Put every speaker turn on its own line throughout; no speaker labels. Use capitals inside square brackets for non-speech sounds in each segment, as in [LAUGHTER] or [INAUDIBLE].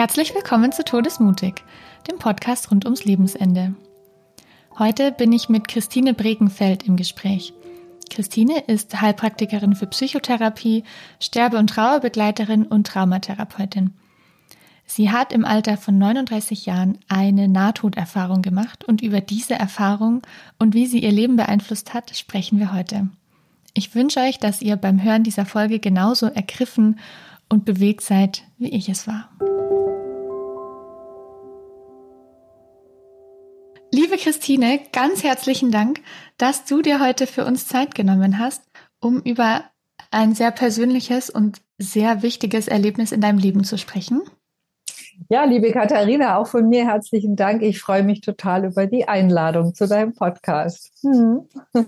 Herzlich willkommen zu Todesmutig, dem Podcast rund ums Lebensende. Heute bin ich mit Christine Bregenfeld im Gespräch. Christine ist Heilpraktikerin für Psychotherapie, Sterbe- und Trauerbegleiterin und Traumatherapeutin. Sie hat im Alter von 39 Jahren eine Nahtoderfahrung gemacht und über diese Erfahrung und wie sie ihr Leben beeinflusst hat, sprechen wir heute. Ich wünsche euch, dass ihr beim Hören dieser Folge genauso ergriffen und bewegt seid, wie ich es war. Liebe Christine, ganz herzlichen Dank, dass du dir heute für uns Zeit genommen hast, um über ein sehr persönliches und sehr wichtiges Erlebnis in deinem Leben zu sprechen.
Ja, liebe Katharina, auch von mir herzlichen Dank. Ich freue mich total über die Einladung zu deinem Podcast. Hm. [LAUGHS]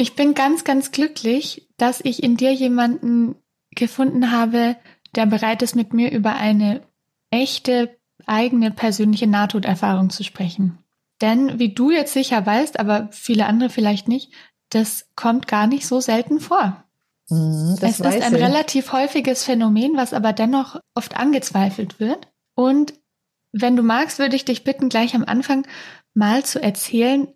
Ich bin ganz, ganz glücklich, dass ich in dir jemanden gefunden habe, der bereit ist, mit mir über eine echte, eigene, persönliche Nahtoderfahrung zu sprechen. Denn, wie du jetzt sicher weißt, aber viele andere vielleicht nicht, das kommt gar nicht so selten vor. Mm, es ist ein ich. relativ häufiges Phänomen, was aber dennoch oft angezweifelt wird. Und wenn du magst, würde ich dich bitten, gleich am Anfang mal zu erzählen,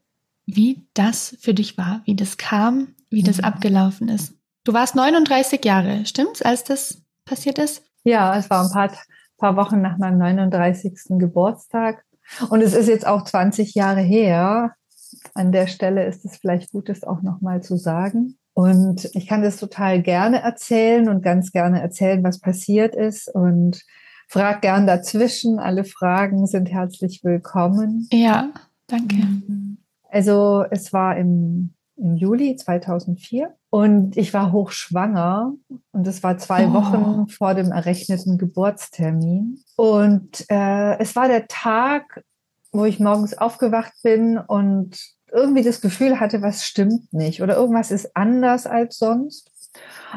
wie das für dich war, wie das kam, wie das mhm. abgelaufen ist. Du warst 39 Jahre, stimmt's, als das passiert ist?
Ja, es war ein paar, paar Wochen nach meinem 39. Geburtstag. Und es ist jetzt auch 20 Jahre her. An der Stelle ist es vielleicht gut, das auch nochmal zu sagen. Und ich kann das total gerne erzählen und ganz gerne erzählen, was passiert ist. Und frag gern dazwischen. Alle Fragen sind herzlich willkommen.
Ja, danke.
Also es war im, im Juli 2004 und ich war hochschwanger und es war zwei oh. Wochen vor dem errechneten Geburtstermin. Und äh, es war der Tag, wo ich morgens aufgewacht bin und irgendwie das Gefühl hatte, was stimmt nicht oder irgendwas ist anders als sonst.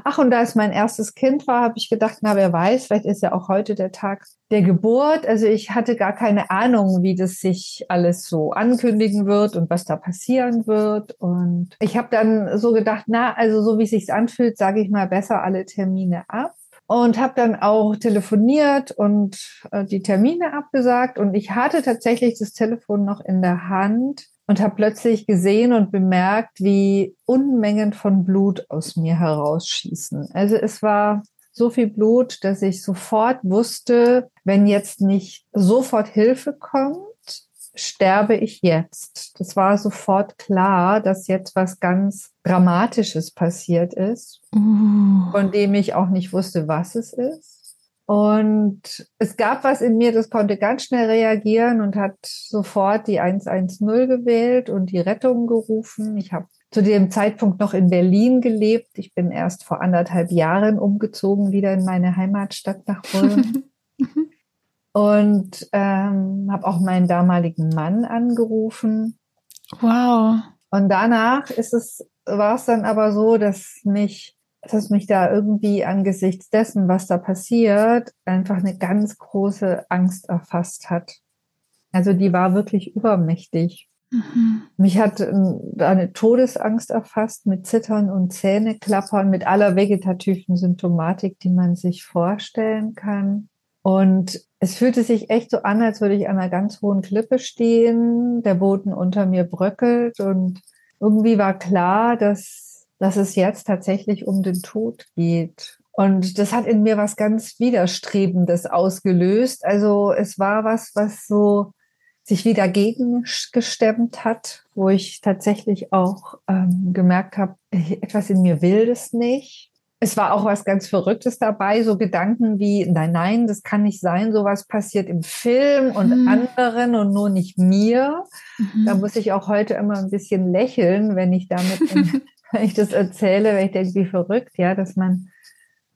Ach, und da es mein erstes Kind war, habe ich gedacht, na, wer weiß, vielleicht ist ja auch heute der Tag der Geburt. Also ich hatte gar keine Ahnung, wie das sich alles so ankündigen wird und was da passieren wird. Und ich habe dann so gedacht, na, also so wie es sich anfühlt, sage ich mal besser alle Termine ab und habe dann auch telefoniert und äh, die Termine abgesagt und ich hatte tatsächlich das Telefon noch in der Hand und habe plötzlich gesehen und bemerkt, wie Unmengen von Blut aus mir herausschießen. Also es war so viel Blut, dass ich sofort wusste, wenn jetzt nicht sofort Hilfe kommt, sterbe ich jetzt. Das war sofort klar, dass jetzt was ganz Dramatisches passiert ist, uh. von dem ich auch nicht wusste, was es ist. Und es gab was in mir, das konnte ganz schnell reagieren und hat sofort die 110 gewählt und die Rettung gerufen. Ich habe zu dem Zeitpunkt noch in Berlin gelebt. Ich bin erst vor anderthalb Jahren umgezogen, wieder in meine Heimatstadt nach Ulm. [LAUGHS] und ähm, habe auch meinen damaligen Mann angerufen.
Wow.
Und danach ist es, war es dann aber so, dass mich dass mich da irgendwie angesichts dessen, was da passiert, einfach eine ganz große Angst erfasst hat. Also die war wirklich übermächtig. Mhm. Mich hat ähm, eine Todesangst erfasst mit Zittern und Zähneklappern, mit aller vegetativen Symptomatik, die man sich vorstellen kann. Und es fühlte sich echt so an, als würde ich an einer ganz hohen Klippe stehen, der Boden unter mir bröckelt und irgendwie war klar, dass dass es jetzt tatsächlich um den Tod geht. Und das hat in mir was ganz Widerstrebendes ausgelöst. Also es war was, was so sich wieder gegengestemmt hat, wo ich tatsächlich auch ähm, gemerkt habe, etwas in mir will das nicht. Es war auch was ganz Verrücktes dabei, so Gedanken wie, nein, nein, das kann nicht sein, sowas passiert im Film und mhm. anderen und nur nicht mir. Mhm. Da muss ich auch heute immer ein bisschen lächeln, wenn ich damit [LAUGHS] in, wenn ich das erzähle, weil ich denke, wie verrückt, ja, dass man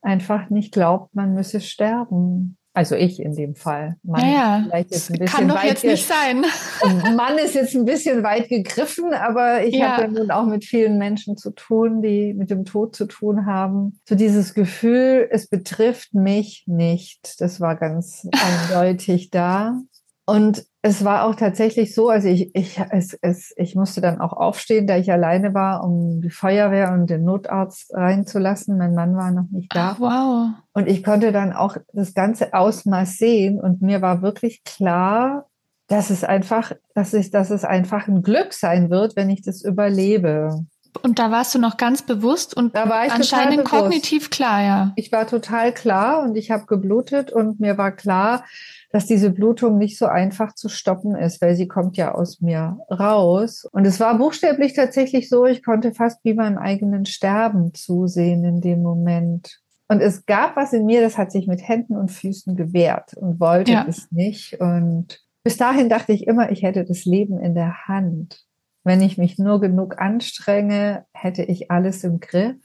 einfach nicht glaubt, man müsse sterben. Also ich in dem Fall.
Mann ja, vielleicht jetzt ein bisschen kann doch jetzt nicht sein. [LAUGHS]
Mann ist jetzt ein bisschen weit gegriffen, aber ich ja. habe ja nun auch mit vielen Menschen zu tun, die mit dem Tod zu tun haben. So dieses Gefühl, es betrifft mich nicht. Das war ganz eindeutig da. Und es war auch tatsächlich so, also ich, ich, es, es, ich musste dann auch aufstehen, da ich alleine war, um die Feuerwehr und den Notarzt reinzulassen. Mein Mann war noch nicht da.
Ach, wow.
Und ich konnte dann auch das ganze Ausmaß sehen und mir war wirklich klar, dass es einfach, dass ich, dass es einfach ein Glück sein wird, wenn ich das überlebe.
Und da warst du noch ganz bewusst und
da war ich
anscheinend kognitiv klar, ja.
Ich war total klar und ich habe geblutet und mir war klar, dass diese Blutung nicht so einfach zu stoppen ist, weil sie kommt ja aus mir raus. Und es war buchstäblich tatsächlich so, ich konnte fast wie meinem eigenen Sterben zusehen in dem Moment. Und es gab was in mir, das hat sich mit Händen und Füßen gewehrt und wollte ja. es nicht. Und bis dahin dachte ich immer, ich hätte das Leben in der Hand. Wenn ich mich nur genug anstrenge, hätte ich alles im Griff.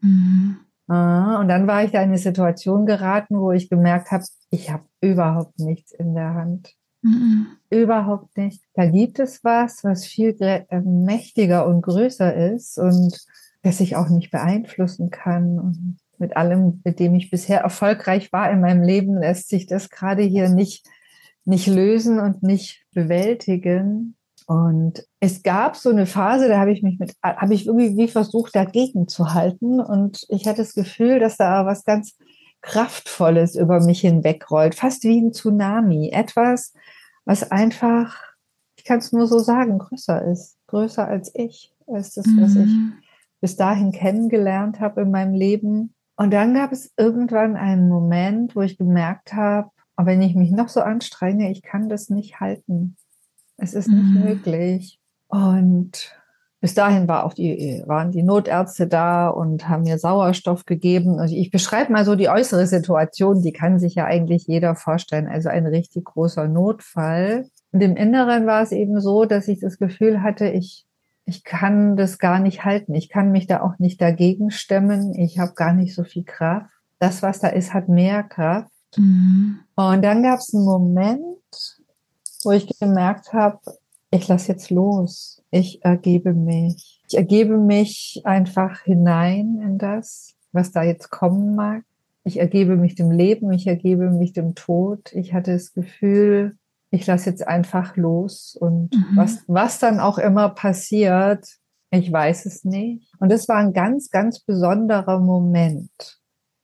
Mhm. Ah, und dann war ich da in eine Situation geraten, wo ich gemerkt habe, ich habe überhaupt nichts in der Hand. Mhm. Überhaupt nicht. Da gibt es was, was viel äh, mächtiger und größer ist und das ich auch nicht beeinflussen kann. Und mit allem, mit dem ich bisher erfolgreich war in meinem Leben, lässt sich das gerade hier nicht, nicht lösen und nicht bewältigen. Und es gab so eine Phase, da habe ich mich mit, habe ich irgendwie versucht, dagegen zu halten. Und ich hatte das Gefühl, dass da was ganz Kraftvolles über mich hinwegrollt, fast wie ein Tsunami. Etwas, was einfach, ich kann es nur so sagen, größer ist, größer als ich. ist das, was ich mhm. bis dahin kennengelernt habe in meinem Leben. Und dann gab es irgendwann einen Moment, wo ich gemerkt habe, wenn ich mich noch so anstrenge, ich kann das nicht halten. Es ist nicht mhm. möglich. Und bis dahin war auch die, waren die Notärzte da und haben mir Sauerstoff gegeben. Und ich beschreibe mal so die äußere Situation, die kann sich ja eigentlich jeder vorstellen. Also ein richtig großer Notfall. Und im Inneren war es eben so, dass ich das Gefühl hatte, ich, ich kann das gar nicht halten. Ich kann mich da auch nicht dagegen stemmen. Ich habe gar nicht so viel Kraft. Das, was da ist, hat mehr Kraft. Mhm. Und dann gab es einen Moment, wo ich gemerkt habe, ich lasse jetzt los. Ich ergebe mich. Ich ergebe mich einfach hinein in das, was da jetzt kommen mag. Ich ergebe mich dem Leben, ich ergebe mich dem Tod. Ich hatte das Gefühl, ich lasse jetzt einfach los und mhm. was, was dann auch immer passiert, ich weiß es nicht. Und es war ein ganz, ganz besonderer Moment,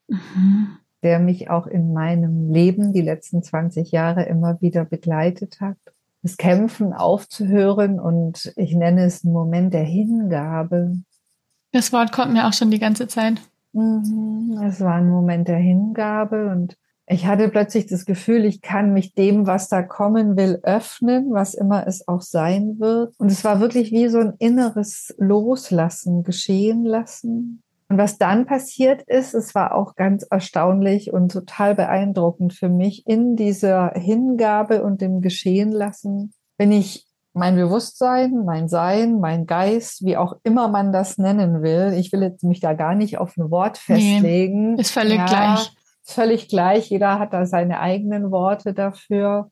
mhm. Der mich auch in meinem Leben die letzten 20 Jahre immer wieder begleitet hat das Kämpfen aufzuhören und ich nenne es einen Moment der Hingabe.
Das Wort kommt mir auch schon die ganze Zeit.
Mhm, es war ein Moment der Hingabe und ich hatte plötzlich das Gefühl, ich kann mich dem, was da kommen will, öffnen, was immer es auch sein wird. Und es war wirklich wie so ein inneres Loslassen, geschehen lassen. Und was dann passiert ist, es war auch ganz erstaunlich und total beeindruckend für mich in dieser Hingabe und dem Geschehen lassen, wenn ich mein Bewusstsein, mein Sein, mein Geist, wie auch immer man das nennen will. Ich will jetzt mich da gar nicht auf ein Wort festlegen.
Nee, ist völlig ja, gleich.
Ist völlig gleich. Jeder hat da seine eigenen Worte dafür.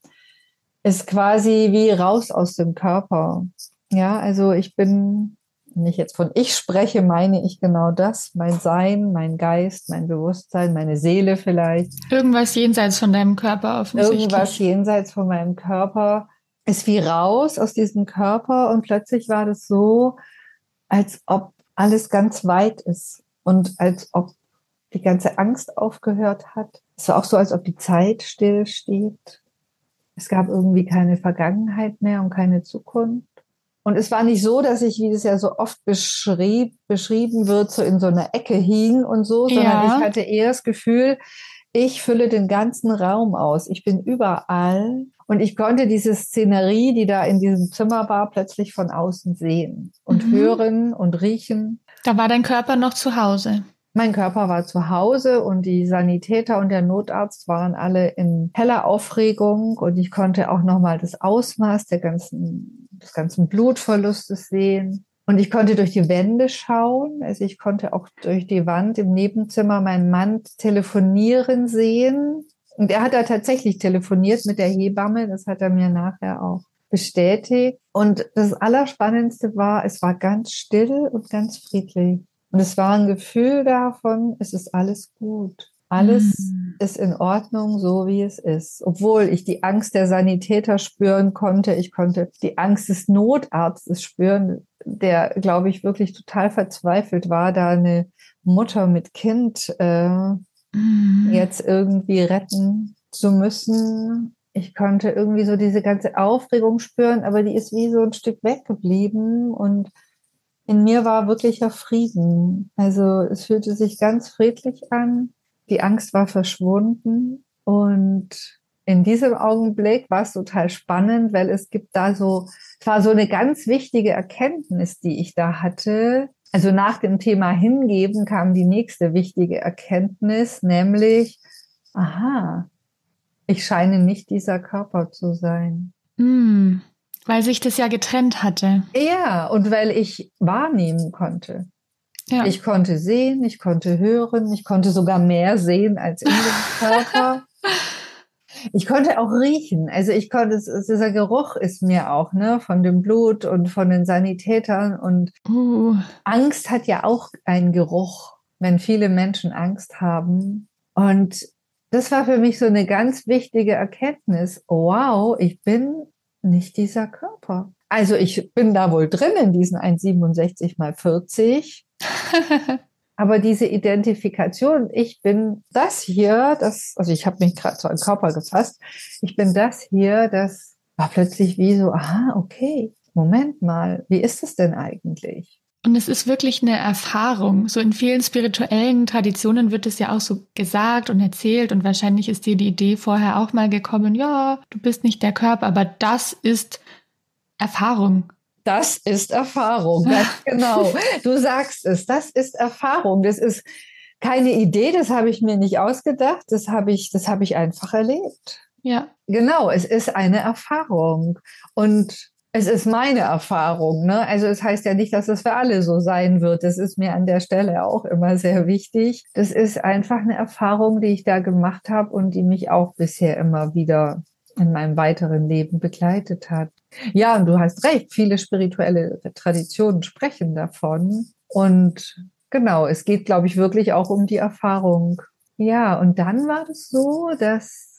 Ist quasi wie raus aus dem Körper. Ja, also ich bin wenn ich jetzt von ich spreche, meine ich genau das, mein Sein, mein Geist, mein Bewusstsein, meine Seele vielleicht.
Irgendwas jenseits von deinem Körper offensichtlich.
Irgendwas jenseits von meinem Körper ist wie raus aus diesem Körper und plötzlich war das so, als ob alles ganz weit ist und als ob die ganze Angst aufgehört hat. Es war auch so, als ob die Zeit stillsteht. Es gab irgendwie keine Vergangenheit mehr und keine Zukunft. Und es war nicht so, dass ich, wie das ja so oft beschrieb, beschrieben wird, so in so einer Ecke hing und so, sondern ja. ich hatte eher das Gefühl, ich fülle den ganzen Raum aus. Ich bin überall und ich konnte diese Szenerie, die da in diesem Zimmer war, plötzlich von außen sehen und mhm. hören und riechen.
Da war dein Körper noch zu Hause.
Mein Körper war zu Hause und die Sanitäter und der Notarzt waren alle in heller Aufregung und ich konnte auch nochmal das Ausmaß der ganzen des ganzen Blutverlustes sehen. Und ich konnte durch die Wände schauen. Also ich konnte auch durch die Wand im Nebenzimmer meinen Mann telefonieren sehen. Und er hat da tatsächlich telefoniert mit der Hebamme. Das hat er mir nachher auch bestätigt. Und das Allerspannendste war, es war ganz still und ganz friedlich. Und es war ein Gefühl davon, es ist alles gut. Alles mhm. ist in Ordnung, so wie es ist. Obwohl ich die Angst der Sanitäter spüren konnte. Ich konnte die Angst des Notarztes spüren, der, glaube ich, wirklich total verzweifelt war, da eine Mutter mit Kind äh, mhm. jetzt irgendwie retten zu müssen. Ich konnte irgendwie so diese ganze Aufregung spüren, aber die ist wie so ein Stück weggeblieben und in mir war wirklicher Frieden. Also es fühlte sich ganz friedlich an. Die Angst war verschwunden und in diesem Augenblick war es total spannend, weil es gibt da so, es war so eine ganz wichtige Erkenntnis, die ich da hatte. Also nach dem Thema Hingeben kam die nächste wichtige Erkenntnis, nämlich, aha, ich scheine nicht dieser Körper zu sein.
Mm, weil sich das ja getrennt hatte.
Ja, und weil ich wahrnehmen konnte. Ja. Ich konnte sehen, ich konnte hören, ich konnte sogar mehr sehen als in dem [LAUGHS] Körper. Ich konnte auch riechen. Also ich konnte, dieser Geruch ist mir auch, ne, von dem Blut und von den Sanitätern und uh. Angst hat ja auch einen Geruch, wenn viele Menschen Angst haben. Und das war für mich so eine ganz wichtige Erkenntnis. Wow, ich bin nicht dieser Körper. Also ich bin da wohl drin in diesen 1,67 mal 40. [LAUGHS] Aber diese Identifikation, ich bin das hier, das, also ich habe mich gerade so an den Körper gefasst, ich bin das hier, das war plötzlich wie so, aha, okay, Moment mal, wie ist es denn eigentlich?
Und es ist wirklich eine Erfahrung. So in vielen spirituellen Traditionen wird es ja auch so gesagt und erzählt und wahrscheinlich ist dir die Idee vorher auch mal gekommen, ja, du bist nicht der Körper, aber das ist Erfahrung.
Das ist Erfahrung, ganz [LAUGHS] genau. Du sagst es, das ist Erfahrung. Das ist keine Idee, das habe ich mir nicht ausgedacht, das habe ich, das habe ich einfach erlebt.
Ja.
Genau, es ist eine Erfahrung. Und es ist meine Erfahrung. Ne? Also es heißt ja nicht, dass es für alle so sein wird. Das ist mir an der Stelle auch immer sehr wichtig. Das ist einfach eine Erfahrung, die ich da gemacht habe und die mich auch bisher immer wieder in meinem weiteren Leben begleitet hat. Ja, und du hast recht, viele spirituelle Traditionen sprechen davon. Und genau, es geht, glaube ich, wirklich auch um die Erfahrung. Ja, und dann war es so, dass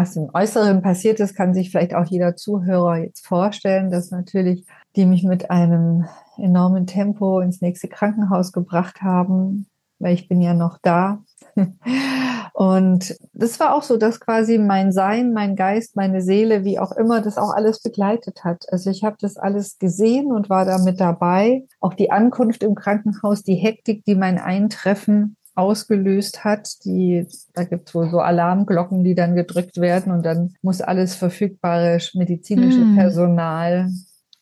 was im Äußeren passiert ist, kann sich vielleicht auch jeder Zuhörer jetzt vorstellen, dass natürlich die mich mit einem enormen Tempo ins nächste Krankenhaus gebracht haben, weil ich bin ja noch da. [LAUGHS] Und das war auch so, dass quasi mein Sein, mein Geist, meine Seele, wie auch immer, das auch alles begleitet hat. Also ich habe das alles gesehen und war da mit dabei. Auch die Ankunft im Krankenhaus, die Hektik, die mein Eintreffen ausgelöst hat. Die, da gibt es wohl so Alarmglocken, die dann gedrückt werden und dann muss alles verfügbare medizinische mm. Personal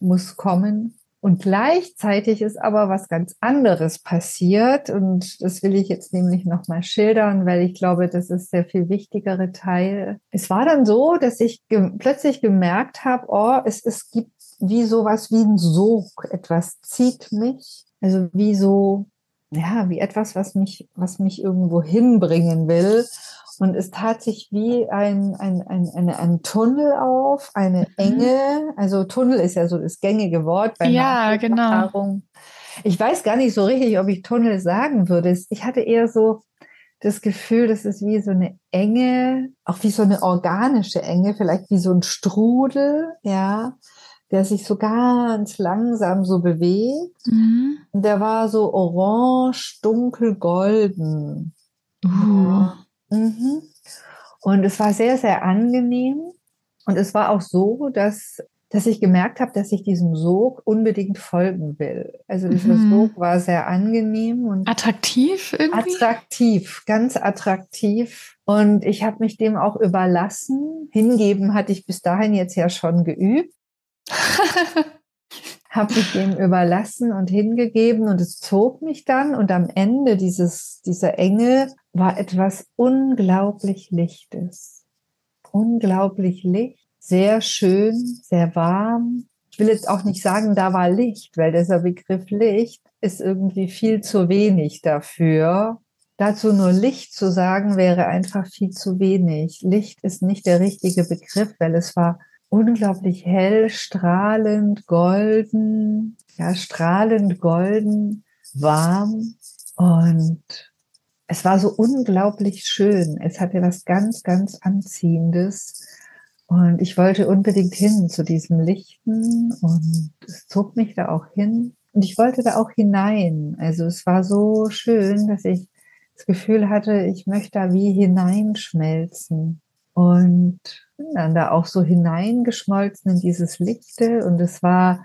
muss kommen. Und gleichzeitig ist aber was ganz anderes passiert und das will ich jetzt nämlich nochmal schildern, weil ich glaube, das ist der viel wichtigere Teil. Es war dann so, dass ich ge plötzlich gemerkt habe, oh, es, es gibt wie sowas wie ein Sog, etwas zieht mich, also wie so ja, wie etwas, was mich, was mich irgendwo hinbringen will. Und es tat sich wie ein, ein, ein, eine, ein Tunnel auf, eine mhm. Enge. Also Tunnel ist ja so das gängige Wort
bei ja, genau.
Erfahrung. Ich weiß gar nicht so richtig, ob ich Tunnel sagen würde. Ich hatte eher so das Gefühl, das ist wie so eine Enge, auch wie so eine organische Enge, vielleicht wie so ein Strudel, ja der sich so ganz langsam so bewegt. Mhm. Der war so orange, dunkel, golden. Uh. Mhm. Und es war sehr, sehr angenehm. Und es war auch so, dass, dass ich gemerkt habe, dass ich diesem Sog unbedingt folgen will. Also dieser mhm. Sog war sehr angenehm und
attraktiv irgendwie.
Attraktiv, ganz attraktiv. Und ich habe mich dem auch überlassen. Hingeben hatte ich bis dahin jetzt ja schon geübt. [LAUGHS] habe ich dem überlassen und hingegeben und es zog mich dann und am Ende dieses, dieser Enge war etwas unglaublich Lichtes. Unglaublich Licht, sehr schön, sehr warm. Ich will jetzt auch nicht sagen, da war Licht, weil dieser Begriff Licht ist irgendwie viel zu wenig dafür. Dazu nur Licht zu sagen, wäre einfach viel zu wenig. Licht ist nicht der richtige Begriff, weil es war unglaublich hell, strahlend, golden, ja, strahlend golden, warm. Und es war so unglaublich schön. Es hatte was ganz, ganz Anziehendes. Und ich wollte unbedingt hin zu diesem Lichten und es zog mich da auch hin. Und ich wollte da auch hinein. Also es war so schön, dass ich das Gefühl hatte, ich möchte da wie hineinschmelzen. Und bin dann da auch so hineingeschmolzen in dieses Lichte. Und es war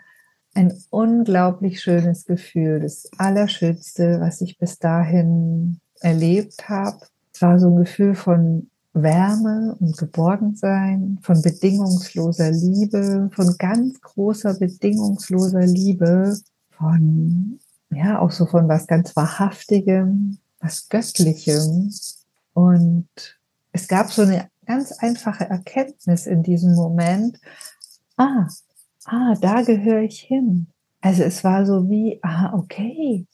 ein unglaublich schönes Gefühl. Das Allerschönste, was ich bis dahin erlebt habe. Es war so ein Gefühl von Wärme und Geborgensein, von bedingungsloser Liebe, von ganz großer bedingungsloser Liebe, von, ja, auch so von was ganz Wahrhaftigem, was Göttlichem. Und es gab so eine ganz einfache Erkenntnis in diesem Moment. Ah, ah, da gehöre ich hin. Also es war so wie, ah, okay,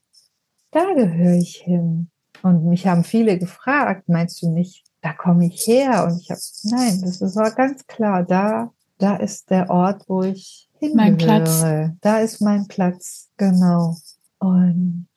da gehöre ich hin. Und mich haben viele gefragt, meinst du nicht, da komme ich her? Und ich habe, nein, das war ganz klar, da, da ist der Ort, wo ich hingehöre. Mein Platz. Da ist mein Platz, genau. Und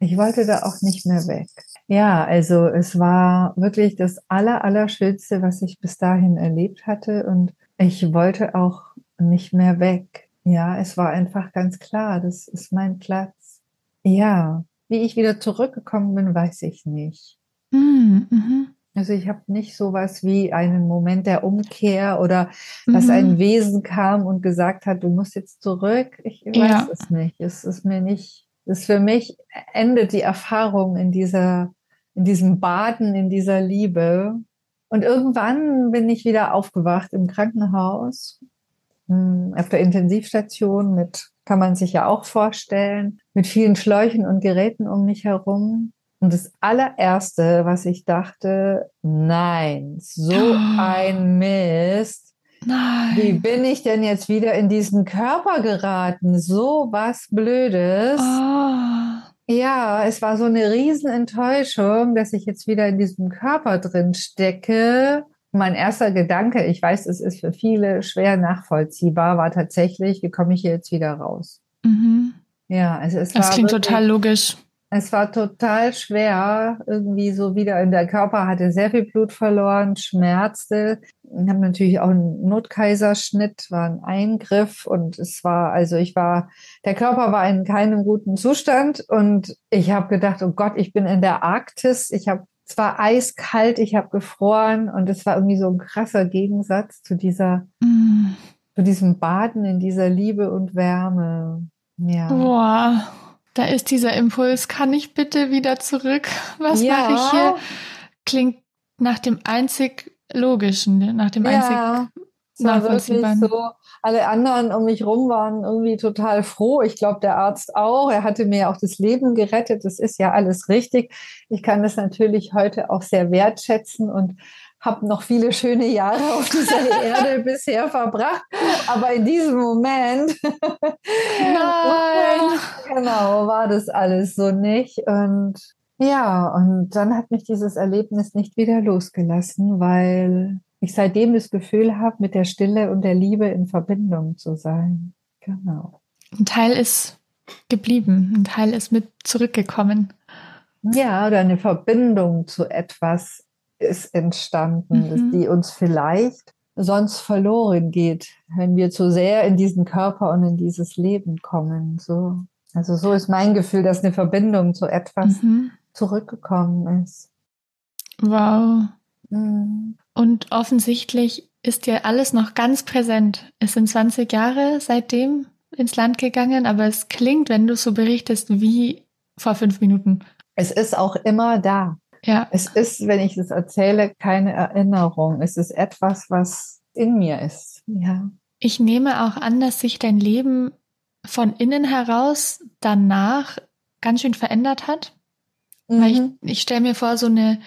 ich wollte da auch nicht mehr weg. Ja, also es war wirklich das aller, Allerschönste, was ich bis dahin erlebt hatte. Und ich wollte auch nicht mehr weg. Ja, es war einfach ganz klar, das ist mein Platz. Ja, wie ich wieder zurückgekommen bin, weiß ich nicht. Mm. Also ich habe nicht sowas wie einen Moment der Umkehr oder dass mhm. ein Wesen kam und gesagt hat, du musst jetzt zurück. Ich weiß ja. es nicht. Es ist mir nicht, es für mich endet die Erfahrung in dieser, in diesem Baden, in dieser Liebe. Und irgendwann bin ich wieder aufgewacht im Krankenhaus, hm, auf der Intensivstation mit kann man sich ja auch vorstellen, mit vielen Schläuchen und Geräten um mich herum. Und das allererste, was ich dachte, nein, so oh. ein Mist. Nein. Wie bin ich denn jetzt wieder in diesen Körper geraten? So was Blödes. Oh. Ja, es war so eine Riesenenttäuschung, dass ich jetzt wieder in diesem Körper drin stecke mein erster Gedanke, ich weiß, es ist für viele schwer nachvollziehbar, war tatsächlich, wie komme ich hier jetzt wieder raus? Mhm.
Ja, also es das war. Das klingt wirklich, total logisch.
Es war total schwer, irgendwie so wieder in der Körper hatte sehr viel Blut verloren, schmerzte. Ich habe natürlich auch einen Notkaiserschnitt, war ein Eingriff und es war, also ich war, der Körper war in keinem guten Zustand und ich habe gedacht, oh Gott, ich bin in der Arktis, ich habe es war eiskalt, ich habe gefroren und es war irgendwie so ein krasser Gegensatz zu dieser, mm. zu diesem Baden in dieser Liebe und Wärme. Ja.
Boah, da ist dieser Impuls, kann ich bitte wieder zurück? [LAUGHS] Was ja. mache ich hier? Klingt nach dem einzig logischen, ne? nach dem ja. einzig
nachvollziehbaren. So, alle anderen um mich rum waren irgendwie total froh. Ich glaube, der Arzt auch. Er hatte mir auch das Leben gerettet. Das ist ja alles richtig. Ich kann das natürlich heute auch sehr wertschätzen und habe noch viele schöne Jahre auf dieser [LAUGHS] Erde bisher verbracht. Aber in diesem Moment, [LAUGHS] nein, genau, war das alles so nicht. Und ja, und dann hat mich dieses Erlebnis nicht wieder losgelassen, weil ich seitdem das Gefühl habe, mit der Stille und der Liebe in Verbindung zu sein. Genau.
Ein Teil ist geblieben, ein Teil ist mit zurückgekommen.
Ja, oder eine Verbindung zu etwas ist entstanden, mhm. die uns vielleicht sonst verloren geht, wenn wir zu sehr in diesen Körper und in dieses Leben kommen. So. Also so ist mein Gefühl, dass eine Verbindung zu etwas mhm. zurückgekommen ist.
Wow. Mhm. Und offensichtlich ist dir alles noch ganz präsent. Es sind 20 Jahre seitdem ins Land gegangen, aber es klingt, wenn du so berichtest, wie vor fünf Minuten.
Es ist auch immer da. Ja. Es ist, wenn ich es erzähle, keine Erinnerung. Es ist etwas, was in mir ist. Ja.
Ich nehme auch an, dass sich dein Leben von innen heraus danach ganz schön verändert hat. Mhm. Weil ich, mhm. ich stelle mir vor, so eine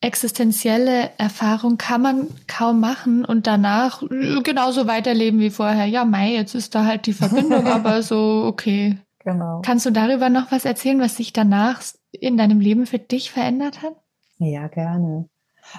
existenzielle Erfahrung kann man kaum machen und danach genauso weiterleben wie vorher. Ja, Mai, jetzt ist da halt die Verbindung, [LAUGHS] aber so okay. Genau. Kannst du darüber noch was erzählen, was sich danach in deinem Leben für dich verändert hat?
Ja, gerne.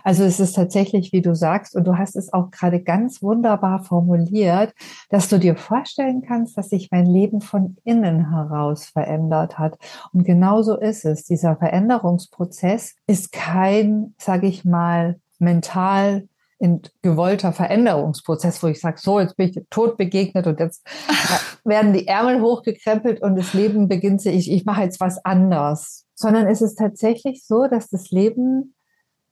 Also es ist tatsächlich, wie du sagst, und du hast es auch gerade ganz wunderbar formuliert, dass du dir vorstellen kannst, dass sich mein Leben von innen heraus verändert hat. Und genauso ist es. Dieser Veränderungsprozess ist kein, sage ich mal, mental in gewollter Veränderungsprozess, wo ich sage, so, jetzt bin ich tot begegnet und jetzt [LAUGHS] werden die Ärmel hochgekrempelt und das Leben beginnt sich, ich, ich mache jetzt was anders. Sondern es ist tatsächlich so, dass das Leben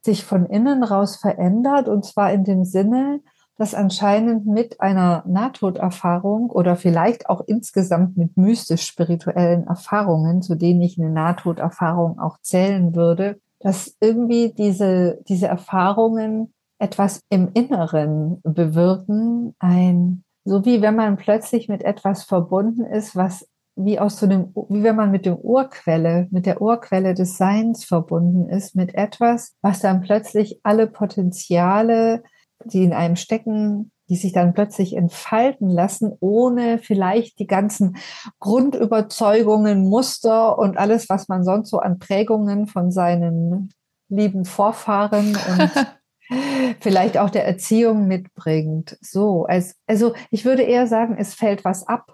sich von innen raus verändert und zwar in dem Sinne, dass anscheinend mit einer Nahtoderfahrung oder vielleicht auch insgesamt mit mystisch-spirituellen Erfahrungen, zu denen ich eine Nahtoderfahrung auch zählen würde, dass irgendwie diese, diese Erfahrungen etwas im Inneren bewirken, ein, so wie wenn man plötzlich mit etwas verbunden ist, was wie aus so einem, wie wenn man mit dem Urquelle, mit der Urquelle des Seins verbunden ist, mit etwas, was dann plötzlich alle Potenziale, die in einem stecken, die sich dann plötzlich entfalten lassen, ohne vielleicht die ganzen Grundüberzeugungen, Muster und alles, was man sonst so an Prägungen von seinen lieben Vorfahren und [LAUGHS] vielleicht auch der Erziehung mitbringt. So, als, also ich würde eher sagen, es fällt was ab.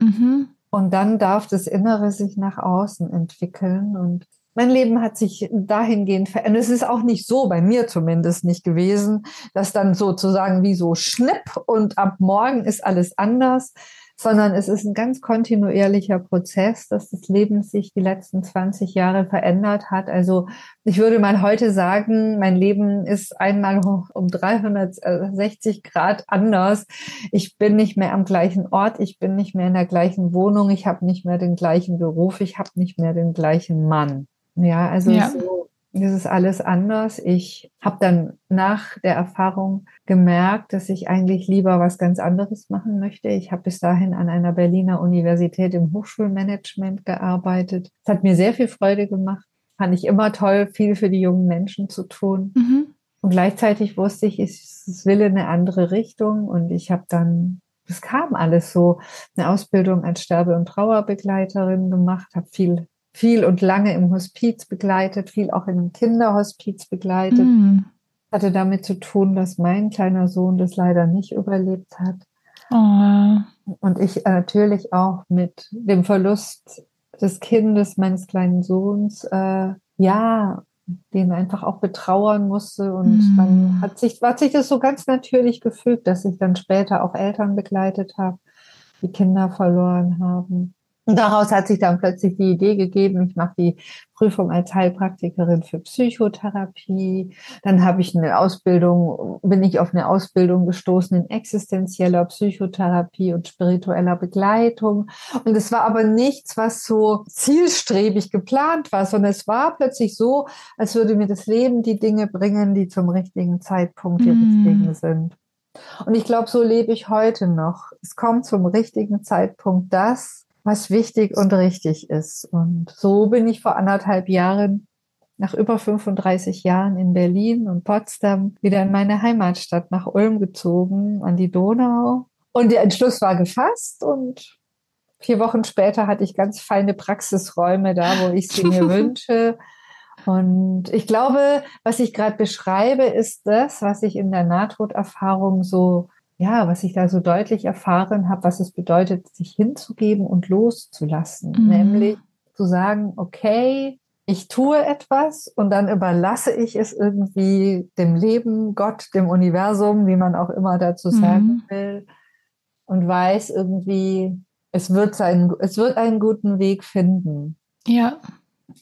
Mhm. Und dann darf das Innere sich nach außen entwickeln. Und mein Leben hat sich dahingehend verändert. Es ist auch nicht so, bei mir zumindest nicht gewesen, dass dann sozusagen wie so Schnipp und ab morgen ist alles anders, sondern es ist ein ganz kontinuierlicher Prozess, dass das Leben sich die letzten 20 Jahre verändert hat. Also ich würde mal heute sagen, mein Leben ist einmal um 360 Grad anders. Ich bin nicht mehr am gleichen Ort, ich bin nicht mehr in der gleichen Wohnung, ich habe nicht mehr den gleichen Beruf, ich habe nicht mehr den gleichen Mann. Ja, also ja. so das ist alles anders. Ich habe dann nach der Erfahrung gemerkt, dass ich eigentlich lieber was ganz anderes machen möchte. Ich habe bis dahin an einer Berliner Universität im Hochschulmanagement gearbeitet. Es hat mir sehr viel Freude gemacht. Fand ich immer toll, viel für die jungen Menschen zu tun. Mhm. Und gleichzeitig wusste ich, es will in eine andere Richtung. Und ich habe dann, es kam alles so, eine Ausbildung als Sterbe- und Trauerbegleiterin gemacht, habe viel viel und lange im Hospiz begleitet, viel auch in einem Kinderhospiz begleitet. Mm. Hatte damit zu tun, dass mein kleiner Sohn das leider nicht überlebt hat. Oh. Und ich natürlich auch mit dem Verlust des Kindes, meines kleinen Sohns, äh, ja, den einfach auch betrauern musste. Und mm. dann hat sich, hat sich das so ganz natürlich gefügt, dass ich dann später auch Eltern begleitet habe, die Kinder verloren haben. Und daraus hat sich dann plötzlich die Idee gegeben, ich mache die Prüfung als Heilpraktikerin für Psychotherapie. Dann habe ich eine Ausbildung, bin ich auf eine Ausbildung gestoßen in existenzieller Psychotherapie und spiritueller Begleitung. Und es war aber nichts, was so zielstrebig geplant war, sondern es war plötzlich so, als würde mir das Leben die Dinge bringen, die zum richtigen Zeitpunkt hier mm. Sind. Und ich glaube, so lebe ich heute noch. Es kommt zum richtigen Zeitpunkt das, was wichtig und richtig ist. Und so bin ich vor anderthalb Jahren nach über 35 Jahren in Berlin und Potsdam wieder in meine Heimatstadt nach Ulm gezogen, an die Donau. Und der Entschluss war gefasst und vier Wochen später hatte ich ganz feine Praxisräume da, wo ich sie mir [LAUGHS] wünsche. Und ich glaube, was ich gerade beschreibe, ist das, was ich in der Nahtoderfahrung so ja, was ich da so deutlich erfahren habe, was es bedeutet, sich hinzugeben und loszulassen. Mhm. Nämlich zu sagen, okay, ich tue etwas und dann überlasse ich es irgendwie dem Leben, Gott, dem Universum, wie man auch immer dazu mhm. sagen mhm. will, und weiß irgendwie, es wird sein, es wird einen guten Weg finden.
Ja.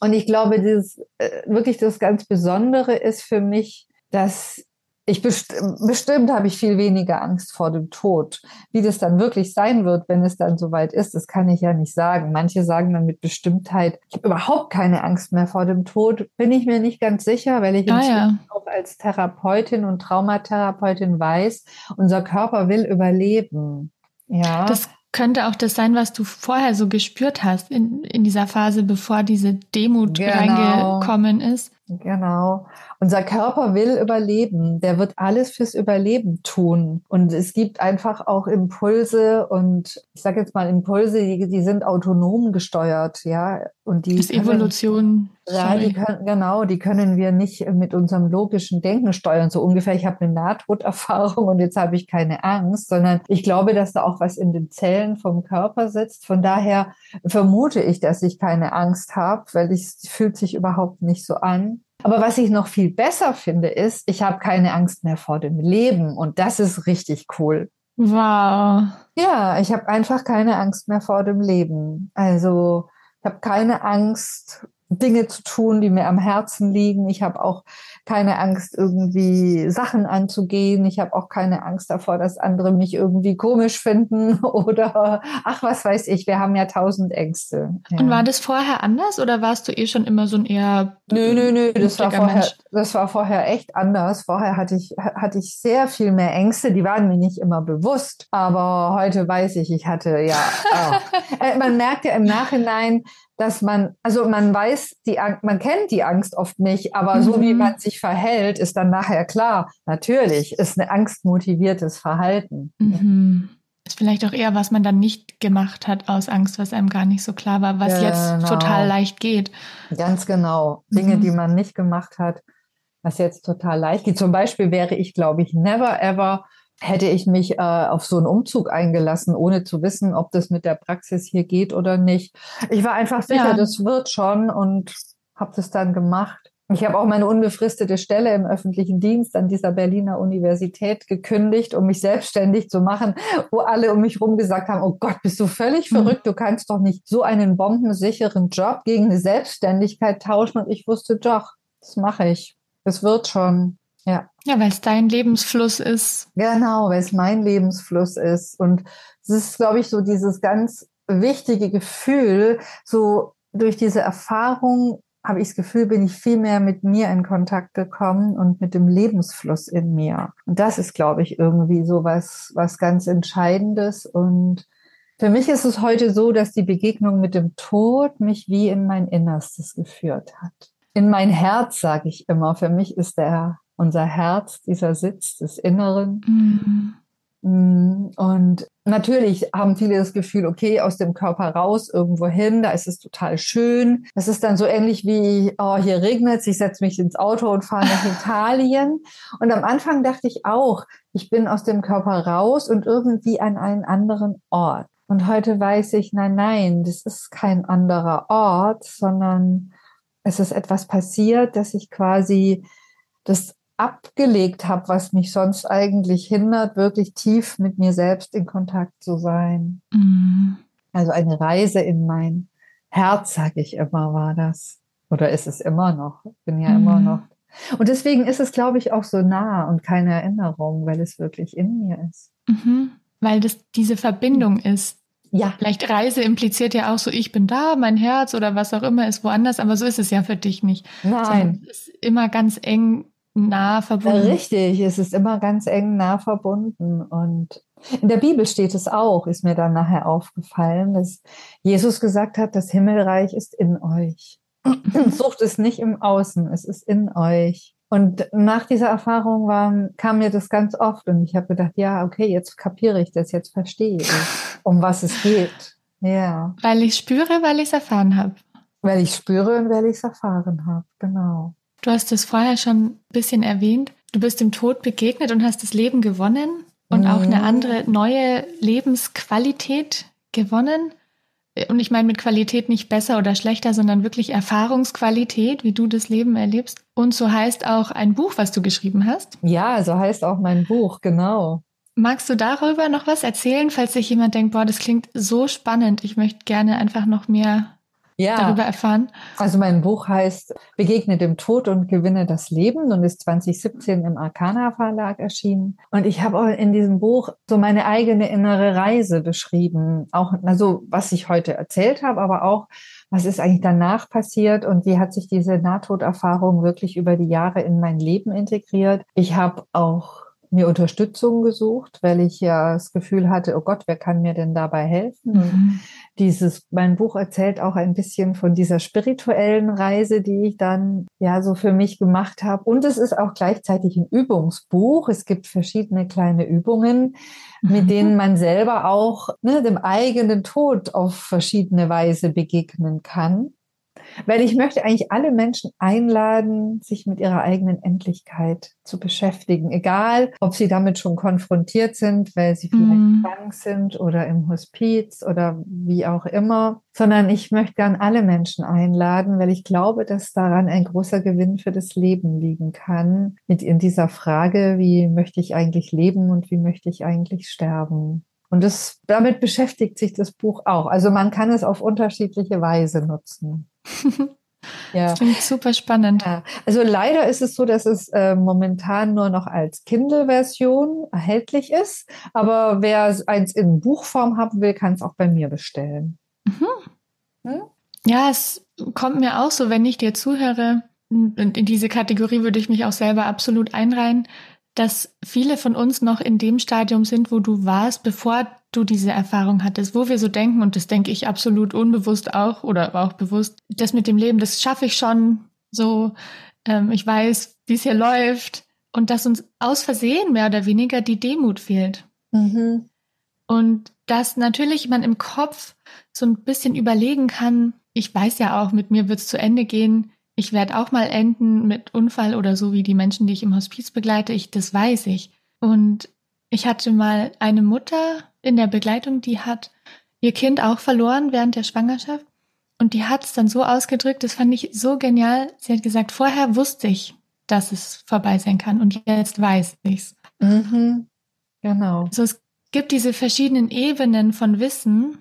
Und ich glaube, dieses, äh, wirklich das ganz Besondere ist für mich, dass ich best bestimmt habe ich viel weniger Angst vor dem Tod. Wie das dann wirklich sein wird, wenn es dann soweit ist, das kann ich ja nicht sagen. Manche sagen dann mit Bestimmtheit, ich habe überhaupt keine Angst mehr vor dem Tod. Bin ich mir nicht ganz sicher, weil ich ah, ja. auch als Therapeutin und Traumatherapeutin weiß, unser Körper will überleben. Ja.
Das könnte auch das sein, was du vorher so gespürt hast in, in dieser Phase, bevor diese Demut genau. reingekommen ist.
Genau. Unser Körper will überleben. Der wird alles fürs Überleben tun. Und es gibt einfach auch Impulse und ich sage jetzt mal Impulse, die, die sind autonom gesteuert, ja. Und die
ist Evolution.
Ja, die können, genau, die können wir nicht mit unserem logischen Denken steuern. So ungefähr, ich habe eine Nahtoderfahrung und jetzt habe ich keine Angst, sondern ich glaube, dass da auch was in den Zellen vom Körper sitzt. Von daher vermute ich, dass ich keine Angst habe, weil es fühlt sich überhaupt nicht so an. Aber was ich noch viel besser finde, ist, ich habe keine Angst mehr vor dem Leben und das ist richtig cool.
Wow.
Ja, ich habe einfach keine Angst mehr vor dem Leben. Also ich habe keine Angst Dinge zu tun, die mir am Herzen liegen. Ich habe auch keine Angst, irgendwie Sachen anzugehen. Ich habe auch keine Angst davor, dass andere mich irgendwie komisch finden [LAUGHS] oder ach, was weiß ich. Wir haben ja tausend Ängste. Ja.
Und war das vorher anders oder warst du eh schon immer so ein eher
Nö, nö, nö, das war vorher, das war vorher echt anders. Vorher hatte ich, hatte ich sehr viel mehr Ängste. Die waren mir nicht immer bewusst. Aber heute weiß ich, ich hatte ja, oh. [LAUGHS] man merkt ja im Nachhinein, dass man, also man weiß, die, man kennt die Angst oft nicht, aber mhm. so wie mhm. man sich verhält, ist dann nachher klar, natürlich ist eine angstmotiviertes Verhalten.
Mhm. Ist vielleicht auch eher, was man dann nicht gemacht hat aus Angst, was einem gar nicht so klar war, was genau. jetzt total leicht geht.
Ganz genau. Dinge, mhm. die man nicht gemacht hat, was jetzt total leicht geht. Zum Beispiel wäre ich, glaube ich, never ever hätte ich mich äh, auf so einen Umzug eingelassen, ohne zu wissen, ob das mit der Praxis hier geht oder nicht. Ich war einfach sicher, ja. das wird schon und habe das dann gemacht. Ich habe auch meine unbefristete Stelle im öffentlichen Dienst an dieser Berliner Universität gekündigt, um mich selbstständig zu machen, wo alle um mich rum gesagt haben, oh Gott, bist du völlig mhm. verrückt, du kannst doch nicht so einen bombensicheren Job gegen eine Selbstständigkeit tauschen. Und ich wusste, doch, das mache ich. Es wird schon. Ja.
Ja, weil es dein Lebensfluss ist.
Genau, weil es mein Lebensfluss ist. Und es ist, glaube ich, so dieses ganz wichtige Gefühl, so durch diese Erfahrung habe ich das Gefühl, bin ich viel mehr mit mir in Kontakt gekommen und mit dem Lebensfluss in mir. Und das ist, glaube ich, irgendwie so was, was ganz Entscheidendes. Und für mich ist es heute so, dass die Begegnung mit dem Tod mich wie in mein Innerstes geführt hat. In mein Herz, sage ich immer. Für mich ist der unser Herz, dieser Sitz des Inneren. Mhm. Und natürlich haben viele das Gefühl, okay, aus dem Körper raus, irgendwo hin, da ist es total schön. Das ist dann so ähnlich wie, oh, hier regnet es, ich setze mich ins Auto und fahre nach [LAUGHS] Italien. Und am Anfang dachte ich auch, ich bin aus dem Körper raus und irgendwie an einen anderen Ort. Und heute weiß ich, nein, nein, das ist kein anderer Ort, sondern es ist etwas passiert, dass ich quasi das abgelegt habe, was mich sonst eigentlich hindert, wirklich tief mit mir selbst in Kontakt zu sein. Mhm. Also eine Reise in mein Herz, sage ich immer, war das. Oder ist es immer noch? Bin ja mhm. immer noch. Und deswegen ist es, glaube ich, auch so nah und keine Erinnerung, weil es wirklich in mir ist.
Mhm. Weil das diese Verbindung ist. Ja. Vielleicht Reise impliziert ja auch so, ich bin da, mein Herz oder was auch immer ist woanders, aber so ist es ja für dich nicht.
Nein.
Es ist immer ganz eng nah verbunden.
Richtig, es ist immer ganz eng nah verbunden. Und in der Bibel steht es auch, ist mir dann nachher aufgefallen, dass Jesus gesagt hat, das Himmelreich ist in euch. [CLEARS THROAT] Sucht es nicht im Außen, es ist in euch. Und nach dieser Erfahrung war, kam mir das ganz oft und ich habe gedacht, ja, okay, jetzt kapiere ich das, jetzt verstehe ich, um was es geht. Ja.
Weil ich spüre, weil ich es erfahren habe.
Weil ich spüre und weil ich es erfahren habe, genau.
Du hast es vorher schon ein bisschen erwähnt. Du bist dem Tod begegnet und hast das Leben gewonnen und auch eine mhm. andere neue Lebensqualität gewonnen. Und ich meine mit Qualität nicht besser oder schlechter, sondern wirklich Erfahrungsqualität, wie du das Leben erlebst. Und so heißt auch ein Buch, was du geschrieben hast.
Ja, so heißt auch mein Buch, genau.
Magst du darüber noch was erzählen, falls sich jemand denkt, boah, das klingt so spannend, ich möchte gerne einfach noch mehr ja. darüber erfahren?
Also mein Buch heißt Begegne dem Tod und gewinne das Leben und ist 2017 im Arcana Verlag erschienen. Und ich habe auch in diesem Buch so meine eigene innere Reise beschrieben. Auch, also was ich heute erzählt habe, aber auch, was ist eigentlich danach passiert und wie hat sich diese Nahtoderfahrung wirklich über die Jahre in mein Leben integriert. Ich habe auch mir Unterstützung gesucht, weil ich ja das Gefühl hatte, oh Gott, wer kann mir denn dabei helfen? Mhm. dieses, mein Buch erzählt auch ein bisschen von dieser spirituellen Reise, die ich dann ja so für mich gemacht habe. Und es ist auch gleichzeitig ein Übungsbuch. Es gibt verschiedene kleine Übungen, mit mhm. denen man selber auch ne, dem eigenen Tod auf verschiedene Weise begegnen kann. Weil ich möchte eigentlich alle Menschen einladen, sich mit ihrer eigenen Endlichkeit zu beschäftigen. Egal, ob sie damit schon konfrontiert sind, weil sie vielleicht mm. krank sind oder im Hospiz oder wie auch immer. Sondern ich möchte gern alle Menschen einladen, weil ich glaube, dass daran ein großer Gewinn für das Leben liegen kann. Mit in dieser Frage, wie möchte ich eigentlich leben und wie möchte ich eigentlich sterben? Und das, damit beschäftigt sich das Buch auch. Also man kann es auf unterschiedliche Weise nutzen. [LAUGHS]
ja. Klingt super spannend.
Ja. Also leider ist es so, dass es äh, momentan nur noch als Kindle-Version erhältlich ist. Aber wer eins in Buchform haben will, kann es auch bei mir bestellen. Mhm.
Hm? Ja, es kommt mir auch so, wenn ich dir zuhöre, und in diese Kategorie würde ich mich auch selber absolut einreihen, dass viele von uns noch in dem Stadium sind, wo du warst, bevor du diese Erfahrung hattest, wo wir so denken, und das denke ich absolut unbewusst auch oder auch bewusst, das mit dem Leben, das schaffe ich schon so, ähm, ich weiß, wie es hier läuft, und dass uns aus Versehen mehr oder weniger die Demut fehlt. Mhm. Und dass natürlich man im Kopf so ein bisschen überlegen kann, ich weiß ja auch, mit mir wird es zu Ende gehen, ich werde auch mal enden mit Unfall oder so wie die Menschen, die ich im Hospiz begleite, ich, das weiß ich. Und ich hatte mal eine Mutter in der Begleitung, die hat ihr Kind auch verloren während der Schwangerschaft. Und die hat es dann so ausgedrückt, das fand ich so genial. Sie hat gesagt, vorher wusste ich, dass es vorbei sein kann und jetzt weiß ich's. Mhm. Genau. Also es gibt diese verschiedenen Ebenen von Wissen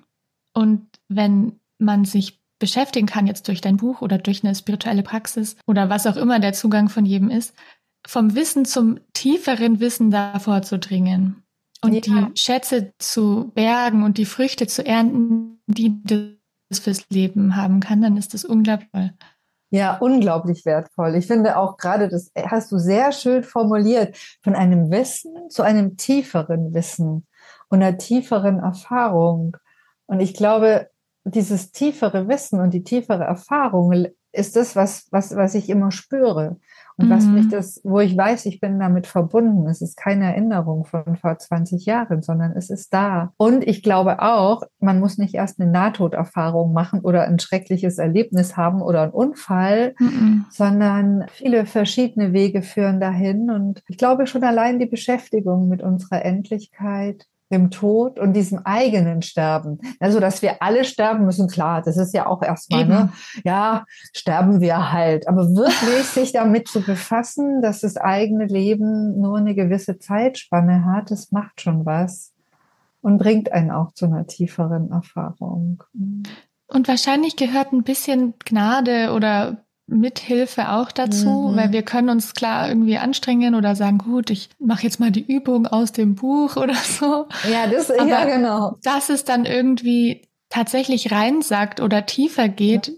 und wenn man sich beschäftigen kann, jetzt durch dein Buch oder durch eine spirituelle Praxis oder was auch immer der Zugang von jedem ist, vom Wissen zum tieferen Wissen davor zu dringen und ja. die Schätze zu bergen und die Früchte zu ernten, die das fürs Leben haben kann, dann ist das unglaublich.
Ja, unglaublich wertvoll. Ich finde auch gerade, das hast du sehr schön formuliert, von einem Wissen zu einem tieferen Wissen und einer tieferen Erfahrung. Und ich glaube, dieses tiefere Wissen und die tiefere Erfahrung ist das, was, was, was ich immer spüre. Und mhm. was mich mhm. das, wo ich weiß, ich bin damit verbunden. Es ist keine Erinnerung von vor 20 Jahren, sondern es ist da. Und ich glaube auch, man muss nicht erst eine Nahtoderfahrung machen oder ein schreckliches Erlebnis haben oder einen Unfall, mhm. sondern viele verschiedene Wege führen dahin. Und ich glaube schon allein die Beschäftigung mit unserer Endlichkeit dem Tod und diesem eigenen Sterben. Also, dass wir alle sterben müssen, klar, das ist ja auch erstmal, ne? Ja, sterben wir halt. Aber wirklich [LAUGHS] sich damit zu befassen, dass das eigene Leben nur eine gewisse Zeitspanne hat, das macht schon was und bringt einen auch zu einer tieferen Erfahrung.
Und wahrscheinlich gehört ein bisschen Gnade oder Mithilfe auch dazu, mhm. weil wir können uns klar irgendwie anstrengen oder sagen, gut, ich mache jetzt mal die Übung aus dem Buch oder [LAUGHS] so.
Ja, das Aber ja genau.
Dass es dann irgendwie tatsächlich reinsagt oder tiefer geht, ja.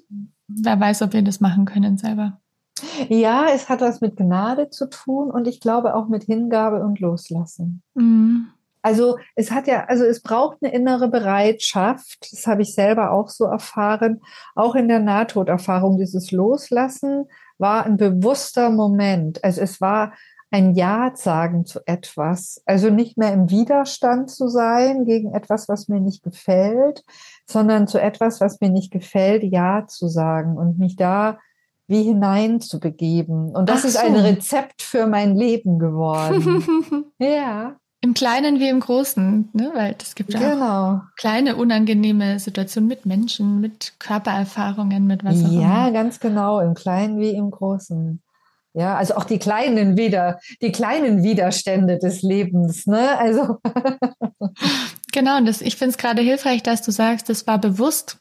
wer weiß, ob wir das machen können selber.
Ja, es hat was mit Gnade zu tun und ich glaube auch mit Hingabe und Loslassen. Mhm. Also es hat ja, also es braucht eine innere Bereitschaft. Das habe ich selber auch so erfahren. Auch in der Nahtoderfahrung, dieses Loslassen war ein bewusster Moment. Also es war ein Ja sagen zu etwas. Also nicht mehr im Widerstand zu sein gegen etwas, was mir nicht gefällt, sondern zu etwas, was mir nicht gefällt, Ja zu sagen und mich da wie hinein zu begeben. Und das Ach ist so. ein Rezept für mein Leben geworden. [LAUGHS] ja.
Im Kleinen wie im Großen, ne? weil es gibt ja genau. auch kleine unangenehme Situationen mit Menschen, mit Körpererfahrungen, mit was auch
immer. Ja, ganz genau, im Kleinen wie im Großen. Ja, also auch die kleinen wieder, die kleinen Widerstände des Lebens, ne? Also [LAUGHS]
genau, und das, ich finde es gerade hilfreich, dass du sagst, das war bewusst,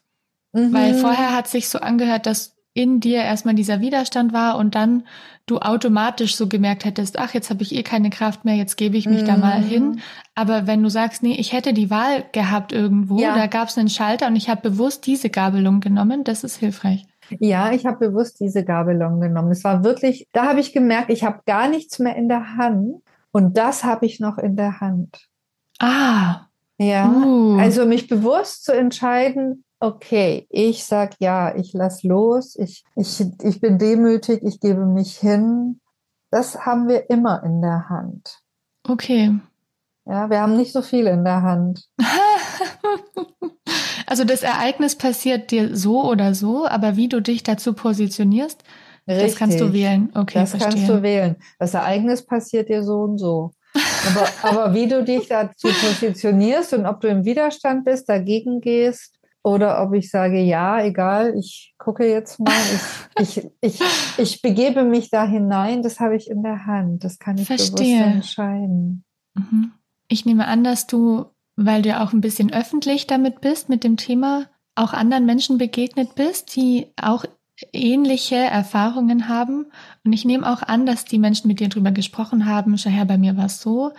mhm. weil vorher hat sich so angehört, dass in dir erstmal dieser Widerstand war und dann du automatisch so gemerkt hättest, ach, jetzt habe ich eh keine Kraft mehr, jetzt gebe ich mich mhm. da mal hin. Mhm. Aber wenn du sagst, nee, ich hätte die Wahl gehabt irgendwo, ja. da gab es einen Schalter und ich habe bewusst diese Gabelung genommen, das ist hilfreich.
Ja, ich habe bewusst diese Gabelung genommen. Es war wirklich, da habe ich gemerkt, ich habe gar nichts mehr in der Hand Und das habe ich noch in der Hand.
Ah.
Ja. Uh. Also mich bewusst zu entscheiden, okay, ich sag ja, ich lass los, ich, ich, ich bin demütig, ich gebe mich hin. Das haben wir immer in der Hand.
Okay.
Ja, wir haben nicht so viel in der Hand. [LAUGHS]
also das Ereignis passiert dir so oder so, aber wie du dich dazu positionierst, Richtig. das kannst du wählen. Okay,
das verstehe. kannst du wählen. Das Ereignis passiert dir so und so. Aber, aber wie du dich dazu positionierst und ob du im Widerstand bist, dagegen gehst oder ob ich sage, ja, egal, ich gucke jetzt mal, ich, [LAUGHS] ich, ich, ich begebe mich da hinein, das habe ich in der Hand. Das kann ich Verstehe. bewusst entscheiden.
Mhm. Ich nehme an, dass du, weil du auch ein bisschen öffentlich damit bist, mit dem Thema, auch anderen Menschen begegnet bist, die auch ähnliche Erfahrungen haben. Und ich nehme auch an, dass die Menschen mit dir drüber gesprochen haben, schau her, bei mir war es so.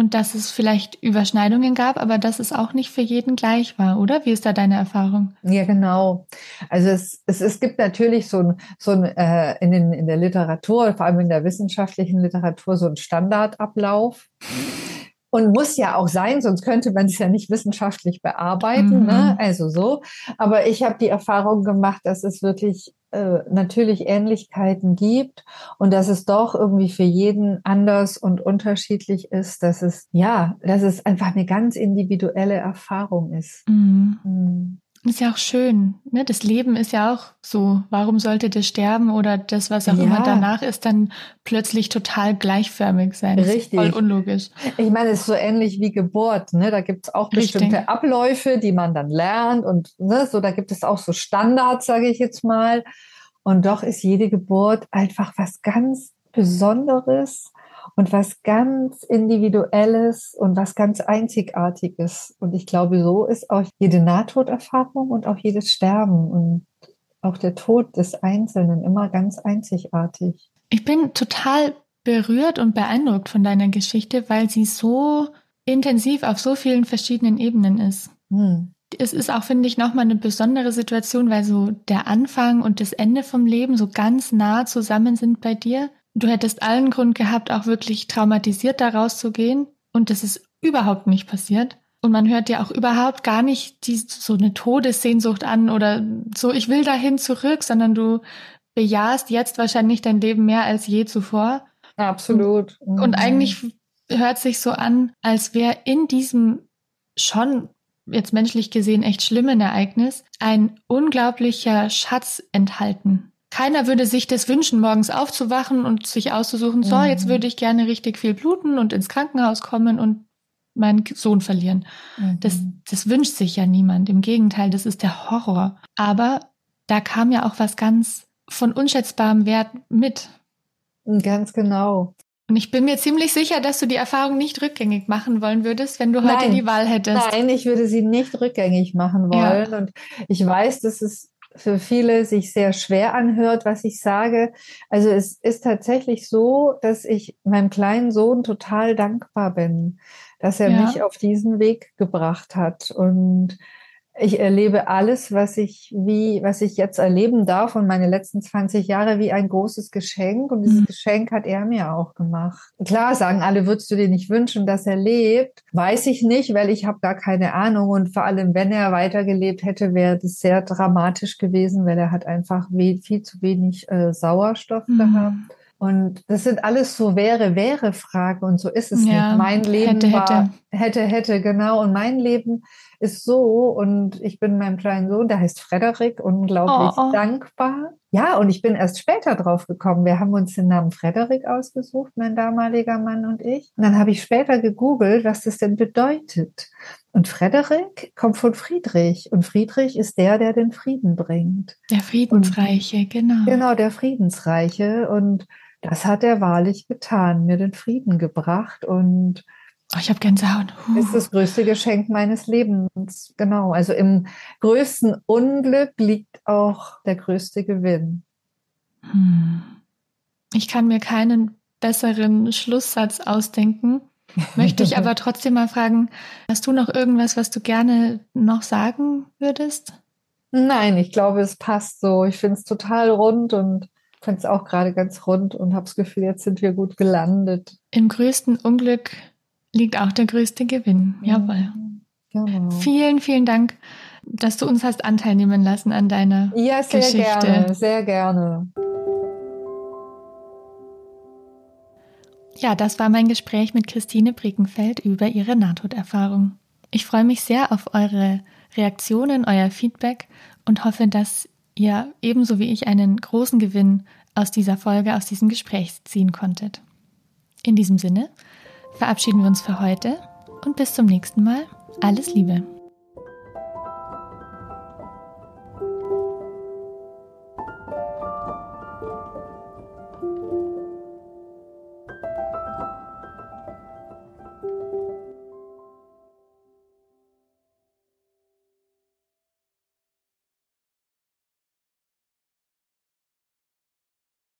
Und dass es vielleicht Überschneidungen gab, aber dass es auch nicht für jeden gleich war, oder? Wie ist da deine Erfahrung?
Ja, genau. Also es, es, es gibt natürlich so ein, so ein äh, in, den, in der Literatur, vor allem in der wissenschaftlichen Literatur, so ein Standardablauf. Und muss ja auch sein, sonst könnte man es ja nicht wissenschaftlich bearbeiten. Ne? Mhm. Ne? Also so. Aber ich habe die Erfahrung gemacht, dass es wirklich äh, natürlich Ähnlichkeiten gibt und dass es doch irgendwie für jeden anders und unterschiedlich ist, dass es ja, dass es einfach eine ganz individuelle Erfahrung ist. Mhm.
Mhm. Ist ja auch schön. Ne? Das Leben ist ja auch so. Warum sollte das Sterben oder das, was auch ja. immer danach ist, dann plötzlich total gleichförmig sein?
Richtig.
voll unlogisch.
Ich meine, es ist so ähnlich wie Geburt. Ne? Da gibt es auch Richtig. bestimmte Abläufe, die man dann lernt. Und ne, so, da gibt es auch so Standards, sage ich jetzt mal. Und doch ist jede Geburt einfach was ganz Besonderes und was ganz Individuelles und was ganz Einzigartiges. Und ich glaube, so ist auch jede Nahtoderfahrung und auch jedes Sterben und auch der Tod des Einzelnen immer ganz einzigartig.
Ich bin total berührt und beeindruckt von deiner Geschichte, weil sie so intensiv auf so vielen verschiedenen Ebenen ist. Hm. Es ist auch, finde ich, nochmal eine besondere Situation, weil so der Anfang und das Ende vom Leben so ganz nah zusammen sind bei dir. Du hättest allen Grund gehabt, auch wirklich traumatisiert da rauszugehen. Und das ist überhaupt nicht passiert. Und man hört ja auch überhaupt gar nicht die, so eine Todessehnsucht an oder so, ich will dahin zurück, sondern du bejahst jetzt wahrscheinlich dein Leben mehr als je zuvor.
Absolut.
Und, und mhm. eigentlich hört sich so an, als wäre in diesem schon jetzt menschlich gesehen echt schlimmen Ereignis ein unglaublicher Schatz enthalten. Keiner würde sich das wünschen, morgens aufzuwachen und sich auszusuchen, so, jetzt mhm. würde ich gerne richtig viel bluten und ins Krankenhaus kommen und meinen Sohn verlieren. Mhm. Das, das wünscht sich ja niemand. Im Gegenteil, das ist der Horror. Aber da kam ja auch was ganz von unschätzbarem Wert mit.
Ganz genau.
Und ich bin mir ziemlich sicher, dass du die Erfahrung nicht rückgängig machen wollen würdest, wenn du heute Nein. die Wahl hättest.
Nein, ich würde sie nicht rückgängig machen wollen. Ja. Und ich weiß, dass es für viele sich sehr schwer anhört, was ich sage. Also es ist tatsächlich so, dass ich meinem kleinen Sohn total dankbar bin, dass er ja. mich auf diesen Weg gebracht hat und ich erlebe alles, was ich wie, was ich jetzt erleben darf und meine letzten 20 Jahre wie ein großes Geschenk. Und dieses mhm. Geschenk hat er mir auch gemacht. Klar sagen alle, würdest du dir nicht wünschen, dass er lebt? Weiß ich nicht, weil ich habe gar keine Ahnung. Und vor allem, wenn er weitergelebt hätte, wäre das sehr dramatisch gewesen, weil er hat einfach viel zu wenig äh, Sauerstoff mhm. gehabt. Und das sind alles so wäre, wäre Fragen und so ist es ja, nicht. Mein Leben hätte, war, hätte, hätte, genau. Und mein Leben ist so und ich bin meinem kleinen Sohn, der heißt Frederik, unglaublich oh, oh. dankbar. Ja, und ich bin erst später drauf gekommen. Wir haben uns den Namen Frederik ausgesucht, mein damaliger Mann und ich. Und dann habe ich später gegoogelt, was das denn bedeutet. Und Frederik kommt von Friedrich. Und Friedrich ist der, der den Frieden bringt.
Der Friedensreiche, und, genau.
Genau, der Friedensreiche. Und das hat er wahrlich getan, mir den Frieden gebracht und
Oh, ich habe Gänsehaut.
Huh. Ist das größte Geschenk meines Lebens. Genau. Also im größten Unglück liegt auch der größte Gewinn. Hm.
Ich kann mir keinen besseren Schlusssatz ausdenken. Möchte ich [LAUGHS] aber trotzdem mal fragen, hast du noch irgendwas, was du gerne noch sagen würdest?
Nein, ich glaube, es passt so. Ich finde es total rund und fand es auch gerade ganz rund und habe das Gefühl, jetzt sind wir gut gelandet.
Im größten Unglück liegt auch der größte Gewinn. Jawohl. Genau. Vielen, vielen Dank, dass du uns hast anteil nehmen lassen an deiner ja, sehr Geschichte.
gerne, sehr gerne.
Ja, das war mein Gespräch mit Christine Brickenfeld über ihre Nahtoderfahrung. Ich freue mich sehr auf eure Reaktionen, euer Feedback und hoffe, dass ihr ebenso wie ich einen großen Gewinn aus dieser Folge, aus diesem Gespräch ziehen konntet. In diesem Sinne verabschieden wir uns für heute und bis zum nächsten Mal. Alles Liebe.